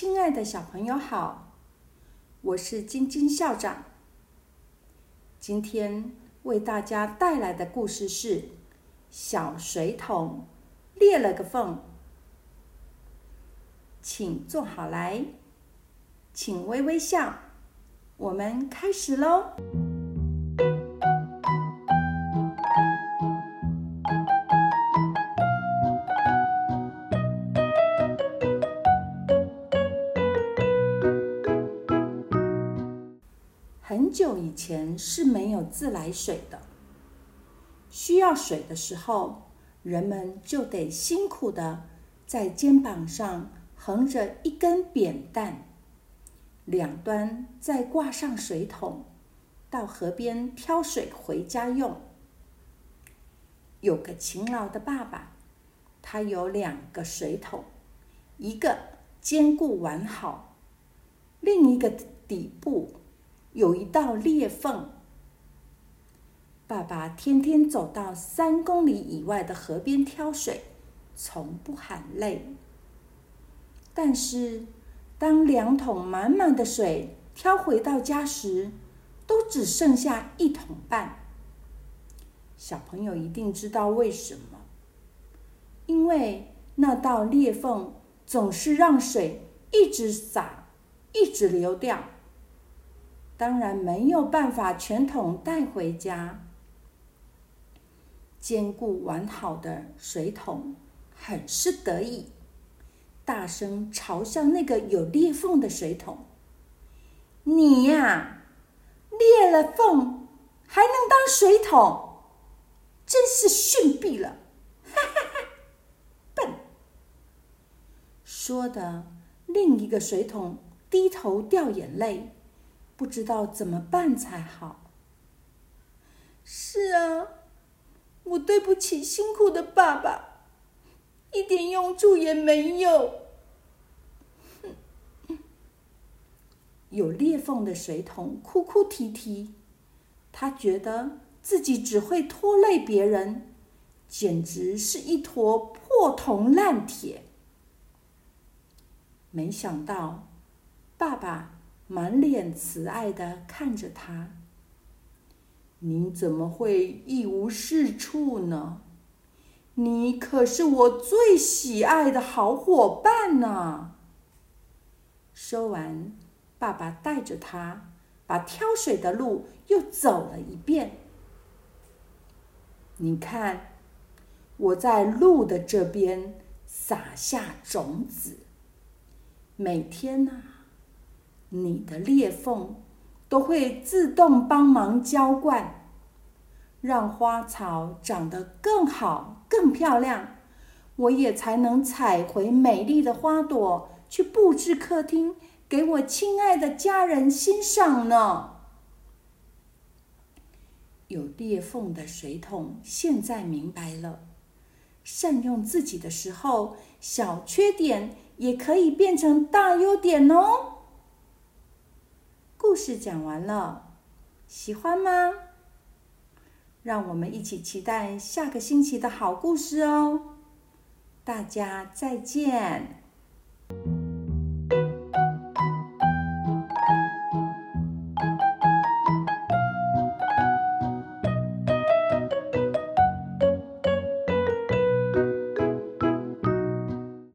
亲爱的小朋友好，我是晶晶校长。今天为大家带来的故事是《小水桶裂了个缝》。请坐好来，请微微笑，我们开始喽。很久以前是没有自来水的，需要水的时候，人们就得辛苦的在肩膀上横着一根扁担，两端再挂上水桶，到河边挑水回家用。有个勤劳的爸爸，他有两个水桶，一个坚固完好，另一个底部。有一道裂缝。爸爸天天走到三公里以外的河边挑水，从不喊累。但是，当两桶满满的水挑回到家时，都只剩下一桶半。小朋友一定知道为什么？因为那道裂缝总是让水一直洒，一直流掉。当然没有办法全桶带回家。坚固完好的水桶很是得意，大声嘲笑那个有裂缝的水桶：“你呀，裂了缝还能当水桶，真是逊毙了！”哈哈哈，笨。说的另一个水桶低头掉眼泪。不知道怎么办才好。是啊，我对不起辛苦的爸爸，一点用处也没有。有裂缝的水桶哭哭啼啼，他觉得自己只会拖累别人，简直是一坨破铜烂铁。没想到，爸爸。满脸慈爱的看着他，你怎么会一无是处呢？你可是我最喜爱的好伙伴呢。说完，爸爸带着他把挑水的路又走了一遍。你看，我在路的这边撒下种子，每天呢。你的裂缝都会自动帮忙浇灌，让花草长得更好、更漂亮，我也才能采回美丽的花朵去布置客厅，给我亲爱的家人欣赏呢。有裂缝的水桶现在明白了，善用自己的时候，小缺点也可以变成大优点哦。故事讲完了，喜欢吗？让我们一起期待下个星期的好故事哦！大家再见。